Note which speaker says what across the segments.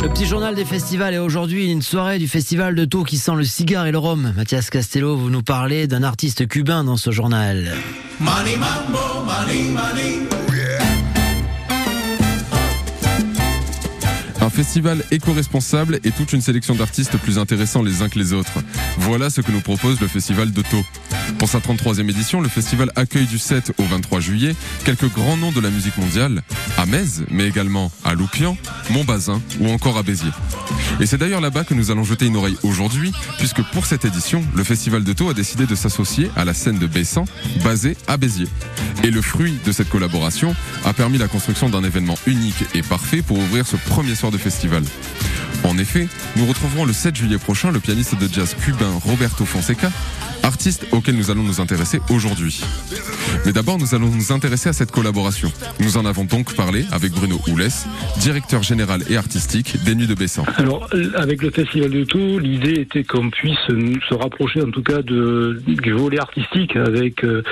Speaker 1: Le petit journal des festivals et aujourd'hui une soirée du festival de Taux qui sent le cigare et le rhum. Mathias Castello, vous nous parlez d'un artiste cubain dans ce journal. Money, mambo, money, money.
Speaker 2: Un festival éco-responsable et toute une sélection d'artistes plus intéressants les uns que les autres. Voilà ce que nous propose le festival de Taux. Pour sa 33e édition, le festival accueille du 7 au 23 juillet quelques grands noms de la musique mondiale, à Metz, mais également à Loupian, Montbazin ou encore à Béziers. Et c'est d'ailleurs là-bas que nous allons jeter une oreille aujourd'hui, puisque pour cette édition, le festival de Taux a décidé de s'associer à la scène de Bessan, basée à Béziers. Et le fruit de cette collaboration a permis la construction d'un événement unique et parfait pour ouvrir ce premier soir de festival. En effet, nous retrouverons le 7 juillet prochain le pianiste de jazz cubain Roberto Fonseca, artiste auquel nous allons nous intéresser aujourd'hui. Mais d'abord, nous allons nous intéresser à cette collaboration. Nous en avons donc parlé avec Bruno Houlès, directeur général et artistique des Nuits de Bessan.
Speaker 3: Alors, avec le Festival de Tours, l'idée était qu'on puisse se rapprocher en tout cas de, du volet artistique avec euh,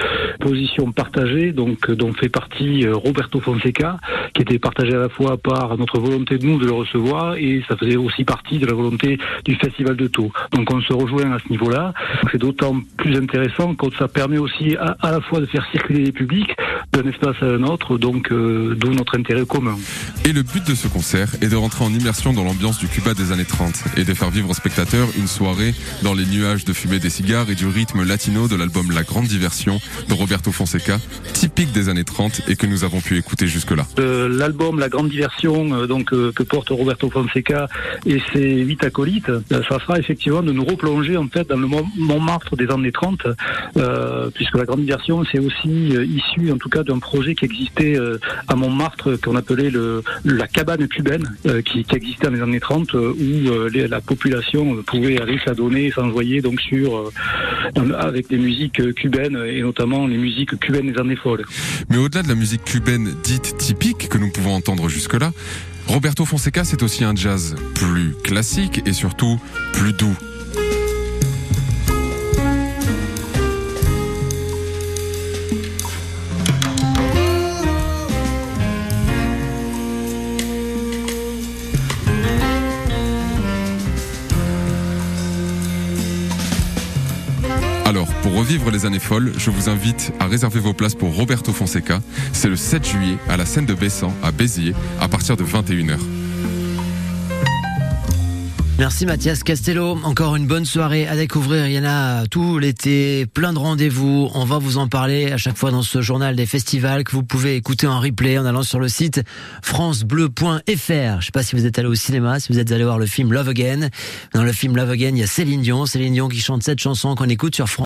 Speaker 3: position partagée, donc dont fait partie euh, Roberto Fonseca, qui était partagé à la fois par notre volonté de nous de le recevoir et ça faisait aussi partie de la volonté du Festival de Tours. Donc on se rejoint à ce niveau-là. C'est d'autant plus intéressant quand ça permet aussi à, à la fois de faire circuler les publics d'un espace à un autre, donc euh, d'où notre intérêt commun.
Speaker 2: Et le but de ce concert est de rentrer en immersion dans l'ambiance du Cuba des années 30 et de faire vivre aux spectateurs une soirée dans les nuages de fumée des cigares et du rythme latino de l'album La Grande Diversion de Roberto Fonseca, typique des années 30 et que nous avons pu écouter jusque-là.
Speaker 3: Euh, l'album La Grande Diversion euh, donc que porte Roberto Fonseca et ses huit acolytes, ça sera effectivement de nous replonger en fait dans le Montmartre des années 30, puisque La Grande Diversion c'est aussi issu en tout cas d'un projet qui existait euh, à Montmartre, qu'on appelait la cabane cubaine, euh, qui, existait dans les années 30, euh, où la population pouvait aller s'adonner, s'envoyer donc sur avec des musiques cubaines et notamment les musiques cubaines des années folles.
Speaker 2: Mais au-delà de la musique cubaine dite typique que nous pouvons entendre jusque-là, Roberto Fonseca, c'est aussi un jazz plus classique et surtout plus doux. Alors, pour revivre les années folles, je vous invite à réserver vos places pour Roberto Fonseca. C'est le 7 juillet à la scène de Bessan, à Béziers, à partir de 21h.
Speaker 1: Merci Mathias Castello. Encore une bonne soirée à découvrir. Il y en a tout l'été, plein de rendez-vous. On va vous en parler à chaque fois dans ce journal des festivals que vous pouvez écouter en replay en allant sur le site francebleu.fr. Je sais pas si vous êtes allé au cinéma, si vous êtes allé voir le film Love Again. Dans le film Love Again, il y a Céline Dion. Céline Dion qui chante cette chanson qu'on écoute sur France.